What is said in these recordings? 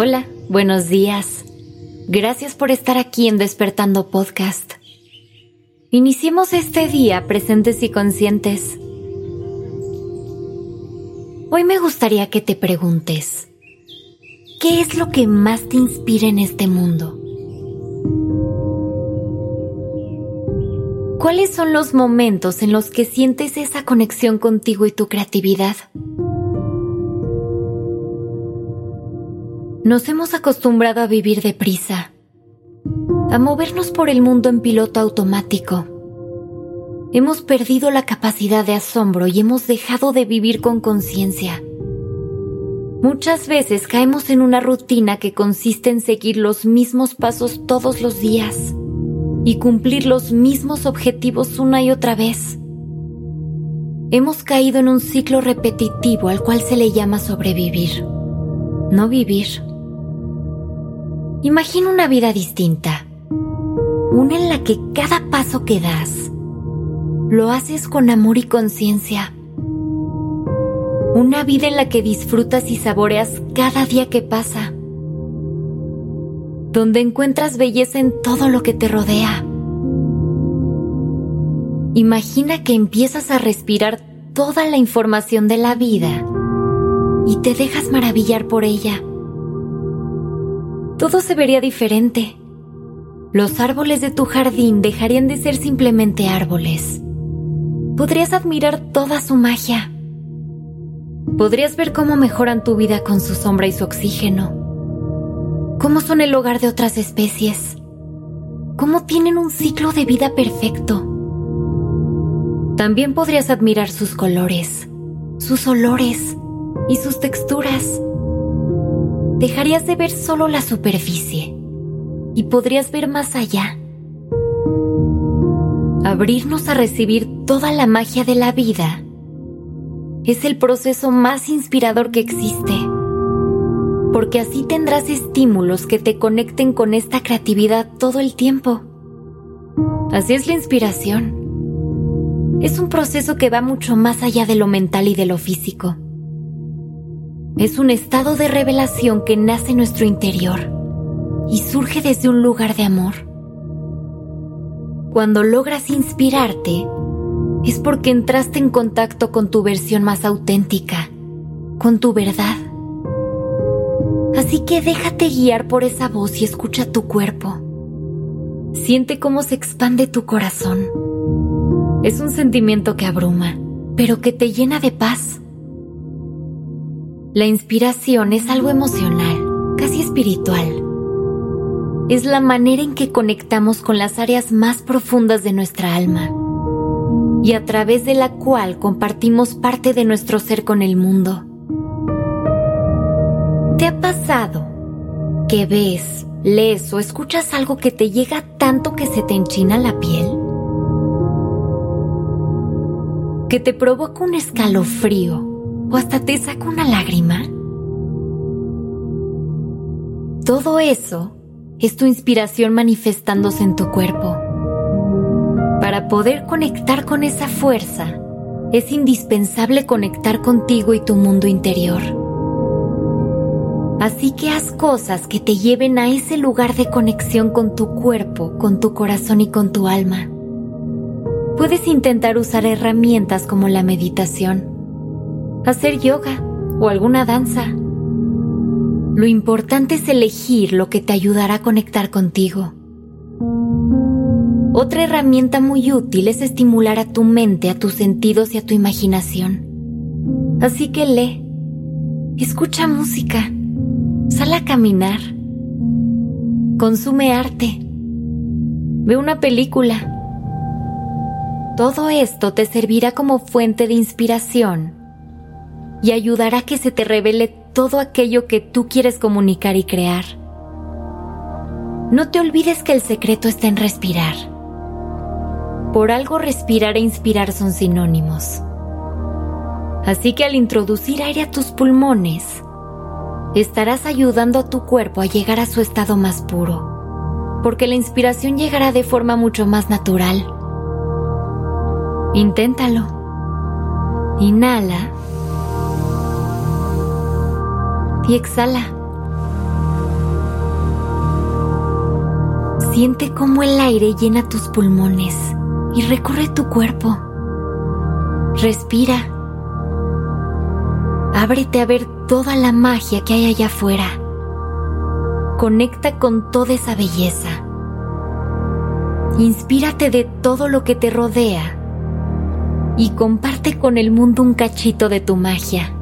Hola, buenos días. Gracias por estar aquí en Despertando Podcast. Iniciemos este día presentes y conscientes. Hoy me gustaría que te preguntes, ¿qué es lo que más te inspira en este mundo? ¿Cuáles son los momentos en los que sientes esa conexión contigo y tu creatividad? Nos hemos acostumbrado a vivir deprisa, a movernos por el mundo en piloto automático. Hemos perdido la capacidad de asombro y hemos dejado de vivir con conciencia. Muchas veces caemos en una rutina que consiste en seguir los mismos pasos todos los días y cumplir los mismos objetivos una y otra vez. Hemos caído en un ciclo repetitivo al cual se le llama sobrevivir, no vivir. Imagina una vida distinta, una en la que cada paso que das lo haces con amor y conciencia. Una vida en la que disfrutas y saboreas cada día que pasa, donde encuentras belleza en todo lo que te rodea. Imagina que empiezas a respirar toda la información de la vida y te dejas maravillar por ella todo se vería diferente. Los árboles de tu jardín dejarían de ser simplemente árboles. Podrías admirar toda su magia. Podrías ver cómo mejoran tu vida con su sombra y su oxígeno. Cómo son el hogar de otras especies. Cómo tienen un ciclo de vida perfecto. También podrías admirar sus colores, sus olores y sus texturas dejarías de ver solo la superficie y podrías ver más allá. Abrirnos a recibir toda la magia de la vida es el proceso más inspirador que existe, porque así tendrás estímulos que te conecten con esta creatividad todo el tiempo. Así es la inspiración. Es un proceso que va mucho más allá de lo mental y de lo físico es un estado de revelación que nace en nuestro interior y surge desde un lugar de amor. Cuando logras inspirarte, es porque entraste en contacto con tu versión más auténtica, con tu verdad. Así que déjate guiar por esa voz y escucha tu cuerpo. Siente cómo se expande tu corazón. Es un sentimiento que abruma, pero que te llena de paz. La inspiración es algo emocional, casi espiritual. Es la manera en que conectamos con las áreas más profundas de nuestra alma y a través de la cual compartimos parte de nuestro ser con el mundo. ¿Te ha pasado que ves, lees o escuchas algo que te llega tanto que se te enchina la piel? ¿Que te provoca un escalofrío o hasta te saca una lágrima? Todo eso es tu inspiración manifestándose en tu cuerpo. Para poder conectar con esa fuerza, es indispensable conectar contigo y tu mundo interior. Así que haz cosas que te lleven a ese lugar de conexión con tu cuerpo, con tu corazón y con tu alma. Puedes intentar usar herramientas como la meditación hacer yoga o alguna danza. Lo importante es elegir lo que te ayudará a conectar contigo. Otra herramienta muy útil es estimular a tu mente, a tus sentidos y a tu imaginación. Así que lee, escucha música, sal a caminar, consume arte, ve una película. Todo esto te servirá como fuente de inspiración y ayudará a que se te revele todo aquello que tú quieres comunicar y crear. No te olvides que el secreto está en respirar. Por algo respirar e inspirar son sinónimos. Así que al introducir aire a tus pulmones, estarás ayudando a tu cuerpo a llegar a su estado más puro, porque la inspiración llegará de forma mucho más natural. Inténtalo. Inhala y exhala. Siente cómo el aire llena tus pulmones y recorre tu cuerpo. Respira. Ábrete a ver toda la magia que hay allá afuera. Conecta con toda esa belleza. Inspírate de todo lo que te rodea y comparte con el mundo un cachito de tu magia.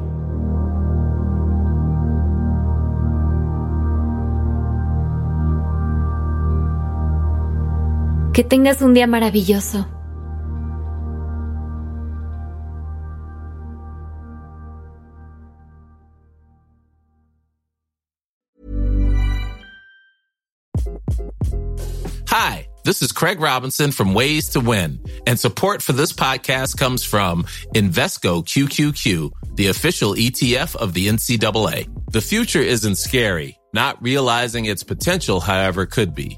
Que tengas un día maravilloso. Hi, this is Craig Robinson from Ways to Win, and support for this podcast comes from Invesco QQQ, the official ETF of the NCAA. The future isn't scary. Not realizing its potential, however, could be.